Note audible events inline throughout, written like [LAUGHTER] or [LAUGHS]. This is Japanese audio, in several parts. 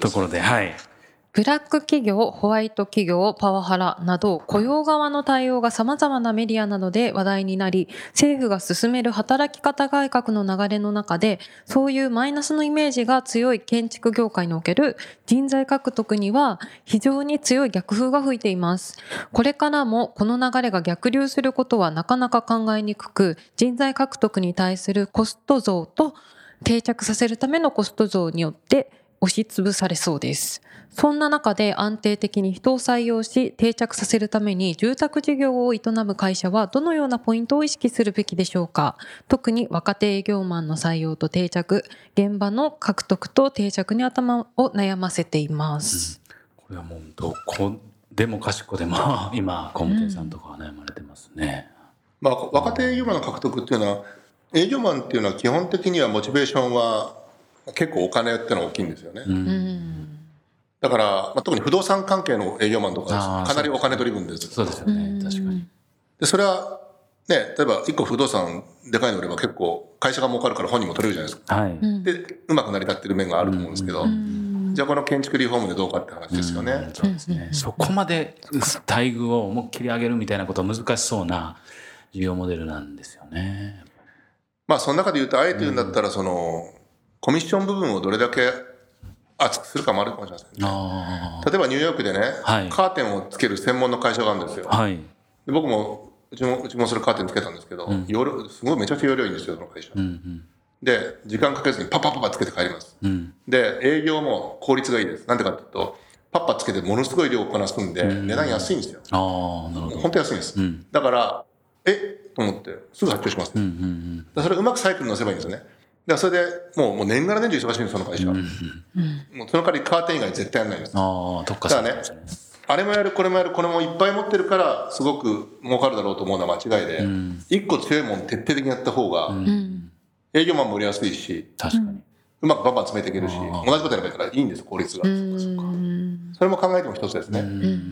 ところではいブラック企業、ホワイト企業、パワハラなど雇用側の対応が様々なメディアなどで話題になり、政府が進める働き方改革の流れの中で、そういうマイナスのイメージが強い建築業界における人材獲得には非常に強い逆風が吹いています。これからもこの流れが逆流することはなかなか考えにくく、人材獲得に対するコスト増と定着させるためのコスト増によって押しつぶされそうです。そんな中で安定的に人を採用し定着させるために住宅事業を営む会社はどのようなポイントを意識するべきでしょうか特に若手営業マンの採用と定着、現場の獲得と定着に頭を悩ませています。これはもうどこでもかしこでも [LAUGHS] 今工務店さんとかは悩まれてますね、まあ、若手営業マンの獲得っていうのは営業マンっていうのは基本的にはモチベーションは結構お金ってのは大きいんですよね。だから、まあ、特に不動産関係の営業マンとかかなりお金ドリブンです。そうですよね。確かに。でそれはね例えば一個不動産でかいの売れば結構会社が儲かるから本人も取れるじゃないですか。はい、うん。でうまく成り立ってる面があると思うんですけど、じゃあこの建築リフォームでどうかって話ですよね、うん。そうですね。そこまで待遇を思いっきり上げるみたいなことは難しそうな事業モデルなんですよね。まあその中で言うとあえて言うんだったらそのコミッション部分をどれだけ厚くするかもあるかもしれませんね。あ例えばニューヨークでね、はい。カーテンをつける専門の会社があるんですよ。あはい。で僕もうちもうちもそれカーテンつけたんですけど、ん。容量すごいめちゃくちゃ容量いいんですよその会社、うんで時間かけずにパッパッパッパつけて帰ります。うん。うんで営業も効率がいいです。なんでかっていうとパッパつけてものすごい量をこなすんで、値段安いんですよ。ああなるほど。本当安いんです、うん。だからえと思ってすぐ発注します、うんうんでそれうまくサイクルに乗せばいいんですよねだそれでもうもう年がら年中忙しいんですその会社は、もうその代わりカーテン以外絶対やらないんです。ああ特化だからねあれもやるこれもやるこれもいっぱい持ってるからすごく儲かるだろうと思うのは間違いで、ん。一個強いもん徹底的にやった方が、うん。営業マンも売りやすいし確かに。うまくバンバン詰めていけるし同じことやればいいからいいんです効率が、うん。それも考えても一つですね、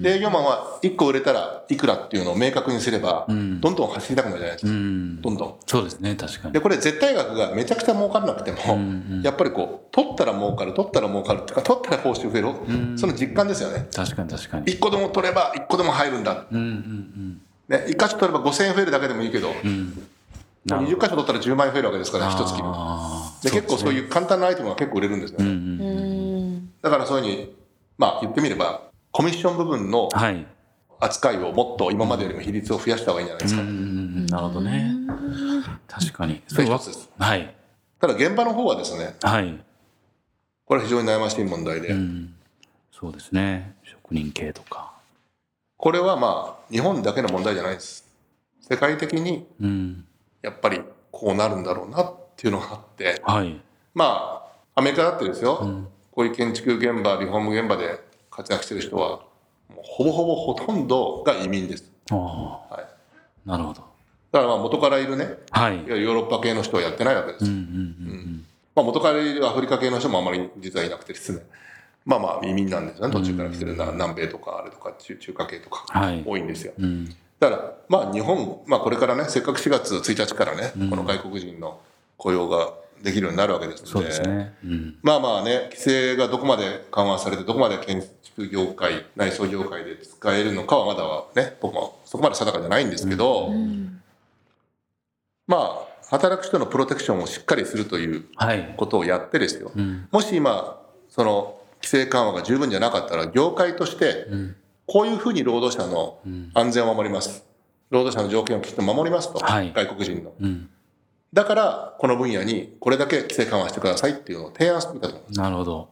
で営業マンは1個売れたらいくらっていうのを明確にすれば、ん。どんどん走りたくなるじゃないですか、うん。どんどん。そうですね確かに。でこれ絶対額がめちゃくちゃ儲からなくても、やっぱりこう取ったら儲かる取ったら儲かるっていうか取ったら報酬増える、その実感ですよね。確かに確かに。1個でも取れば1個でも入るんだ、うんうんね、1箇所取れば5000円増えるだけでもいいけど、20箇所取ったら10万円増えるわけですから一月で結構そういう簡単なアイテムが結構売れるんですよね、うん。だからそういうふうにまあ言ってみればコミッション部分のはい。扱いをもっと今までよりも比率を増やした方がいいんじゃないですか、うんうんうんなるほどね。確かに。それ一つです。はい。ただ現場の方はですねはい。これは非常に悩ましい問題で、うん。そうですね。職人系とか。これはまあ日本だけの問題じゃないです。世界的にうん。やっぱりこうなるんだろうなっていうのがあって。はい。まあアメリカだってですよ、こういう建築現場リフォーム現場で活躍してる人はもうほぼほぼほとんどが移民です、あはい、あなるほど。だからまあ元からいるねはい。ヨーロッパ系の人はやってないわけです、元からいるアフリカ系の人もあまり実はいなくてですね。まあまあ移民なんですよね。途中から来てるな南米とかあれとか中中華系とかはい。多いんですよ、うん。だからまあ日本、まあ、これからねせっかく4月1日からね、この外国人の雇用ができるようになるわけですそうのでね。うん。まあまあね規制がどこまで緩和されてどこまで建築業界内装業界で使えるのかはまだはね僕もそこまで定かじゃないんですけど、まあ働く人のプロテクションをしっかりするというはい。ことをやってですよ、うん。もし今その規制緩和が十分じゃなかったら業界としてん。こういうふうに労働者の安全を守ります。労働者の条件をきちっと守りますと、はい。外国人の。うんだからこの分野にこれだけ規制緩和してくださいっていうのを提案してみたと思います。なるほど。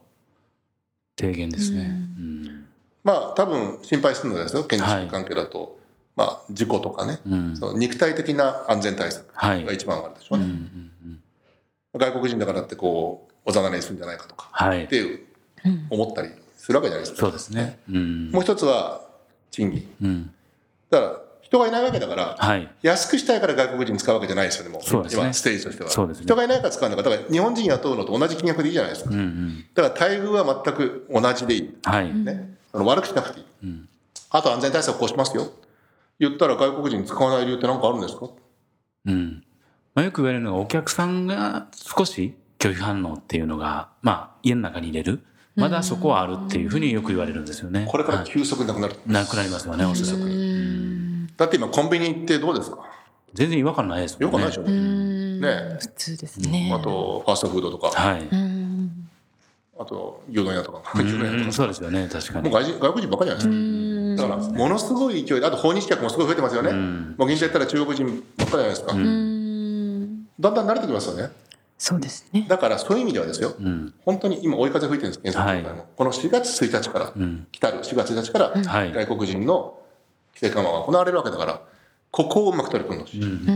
提言ですね。うん。まあ多分心配するのはですよ建築関係だと、まあ事故とかね、うん。その肉体的な安全対策。はい。が一番あるでしょうね、うんうんうん。外国人だからってこうおざなりにするんじゃないかとか。はい。っていう思ったりするわけじゃないですか。そうですね。うん。もう一つは賃金。うん。だから人がいないわけだから、はい。安くしたいから外国人使うわけじゃないですよね、もう。そうね今、ステージとしては。そうですね人がいないから使うんだから、だから日本人雇うのと同じ金額でいいじゃないですか。うんうん。だから待遇は全く同じでいい。はい。ね。その悪くしなくていい。うん。あと安全対策こうしますよ。言ったら外国人使わない理由って何かあるんですか？うん。まあ、よく言われるのが、お客さんが少し拒否反応っていうのが、まあ、家の中に入れる。まだそこはあるっていうふうによく言われるんですよね。これからはい急速になくなる。なくなりますよね、おそらく。だって今コンビニ行ってどうですか？全然違和感ないですもんね。よくないでしょ、うんね普通ですね。あとファーストフードとか、はい。うんあと牛丼屋とか、うん牛丼屋とかそうですよね、確かもうに。外人外国人ばっかりじゃないですか。だから、ものすごい勢いで、あと訪日客もすごい増えてますよね。んもう銀座行ったら中国人ばっかりじゃないですか。うんだんだん慣れてきますよね。そうですね。だから、そういう意味ではですよ、うん。本当に今、追い風吹いてるんです、検索業界も。この4月1日から、うん。来たる4月1日から、はい外国人の規制緩和が行われるわけだから、ここをうまく取り組んでほしい。うん。うんうん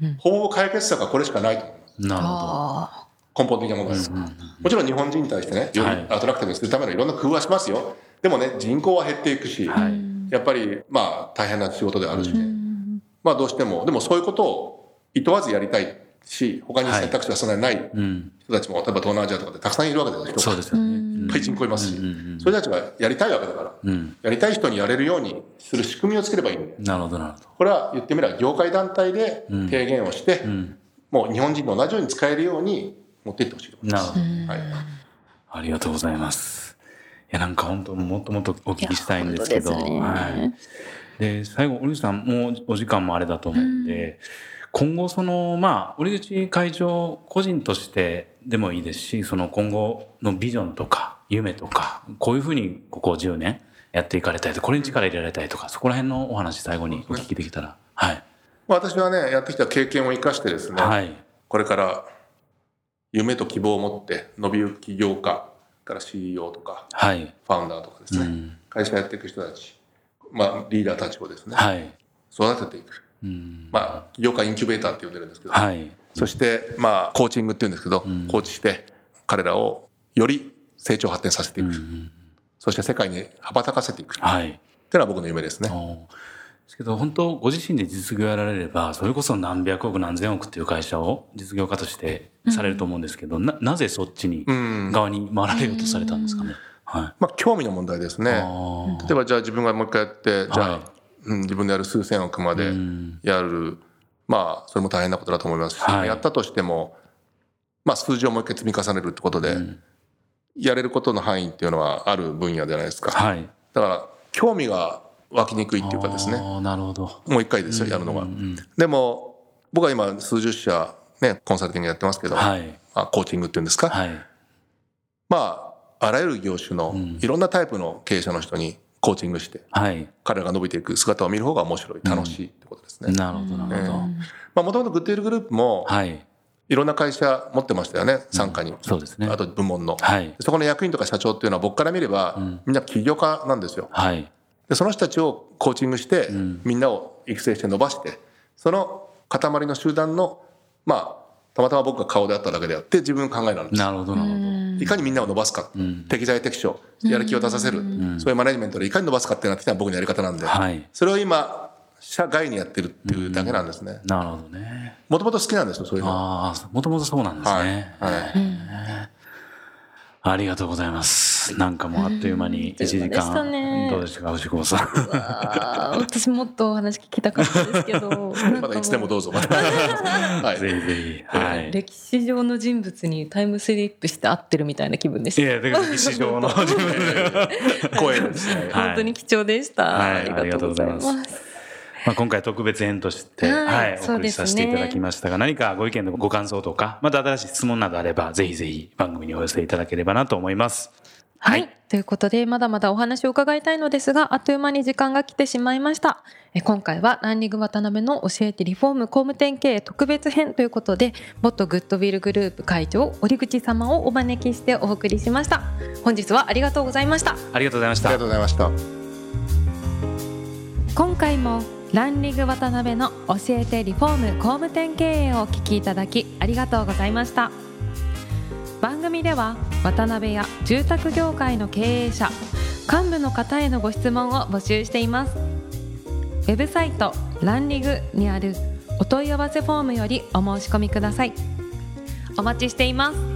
うんうん。ほぼ解決策はこれしかないと思います。なるほあ根本的な問題です。もちろん日本人に対してね、よりはいアトラクティブにするためのいろんな工夫はしますよ。でもね、人口は減っていくし、ど。はい。やっぱり、まあ、大変な仕事であるしね。あ。うんまあ、どうしても、でもそういうことを厭わずやりたいし、他に選択肢がそんなにないうん。人たちも、例えば東南アジアとかでたくさんいるわけですよ。そうですよね。いっぱい人口いますし、うんうんそういう人たちがやりたいわけだから、うん。やりたい人にやれるようにする仕組みをつければいいんで、なるほど、なるほど。これは言ってみれば業界団体で提言をして、うん。もう日本人と同じように使えるように持っていってほしいと思います。なるほど。はい。ありがとうございます。いや、なんか本当もっともっとお聞きしたいんですけど、ねはい。で、最後、堀口さん、もうお時間もあれだと思うんで、今後、その、まあ、堀口会長個人としてでもいいですし、その今後のビジョンとか、夢とか、こういうふうにここ10年やっていかれたいと、これに力入れられたいとか、そこら辺のお話最後にお聞きできたら。はい。まあ私はね、やってきた経験を生かしてですね、はい。これから夢と希望を持って伸びゆく起業家から CEO とかはい。ファウンダーとかですね、うん。会社やっていく人たち、まあ、リーダーたちをですね、はい。育てていく、うん。まあ、起業家インキュベーターって呼んでるんですけど、はい。そして、まあ、コーチングっていうんですけど、んコーチして彼らをより成長発展させていく、うん。そして世界に羽ばたかせていくっていうはい。のは僕の夢ですね。ですけど本当ご自身で実業やられればそれこそ何百億何千億っていう会社を実業家としてされると思うんですけど、ななぜそっちにうん側に回られようとされたんですかね？はい。まあ、興味の問題ですね。例えばじゃあ自分がもう一回やって、じゃあ、はいうん、自分でやる数千億までうんやる、まあそれも大変なことだと思いますし、はいやったとしても、まあ、数字をもう一回積み重ねるってことで、うんやれることの範囲っていうのはある分野じゃないですか。はい。だから興味が湧きにくいっていうかですね、なるほど。もう一回ですよ、やるのが。うんうんでも僕は今数十社、ね、コンサルティングやってますけど、はい。あコーチングっていうんですか、はい。まああらゆる業種のんいろんなタイプの経営者の人にコーチングしてはい。彼らが伸びていく姿を見る方が面白い楽しいってことですね。なるほど、なるほど。まあもともとグッドイルグループもはい。いろんな会社持ってましたよね傘下に、そうですね。あと部門の、はい。そこの役員とか社長っていうのは僕から見れば、みんな起業家なんですよ。はい。でその人たちをコーチングして、ん。みんなを育成して伸ばしてその塊の集団のまあたまたま僕が顔であっただけであって自分の考えなんです。なるほど、なるほど。いかにみんなを伸ばすか、ん。適材適所。やる気を出させる、そういうマネジメントでいかに伸ばすかっていうのは僕のやり方なんで、はい。それを今社外にやってるっていうだけなんですね。なるほどね。もともと好きなんですよそういうの。ああ、もともとそうなんですね。はい。はい。ありがとうございます。なんかもうあっという間に1時間。でした間。ね。どうでしたか、藤子さん。私もっとお話聞きたかったですけど。[LAUGHS] まだいつでもどうぞ。[LAUGHS] はい。ぜひぜひ。はい。歴史上の人物にタイムスリップして会ってるみたいな気分でした。いや、だから歴史上の自分で。声ですね。はい。本当に貴重でした、はい。ありがとうございますまあ、今回特別編として、はい。はい、お送りさせていただきましたが、何かご意見とご感想とか、また新しい質問などあれば、ぜひぜひ番組にお寄せいただければなと思います。はい、ということでまだまだお話を伺いたいのですがあっという間に時間が来てしまいました。え今回はランニング渡辺の教えてリフォーム工務店経営特別編ということで元グッドウィルグループ会長折口様をお招きしてお送りしました。本日はありがとうございました。ありがとうございました。ありがとう。ございました。今回もランニング渡辺の教えてリフォーム工務店経営をお聞きいただきありがとうございました。番組では渡辺や住宅業界の経営者幹部の方へのご質問を募集しています。ウェブサイトランリグにあるお問い合わせフォームよりお申し込みください。お待ちしています。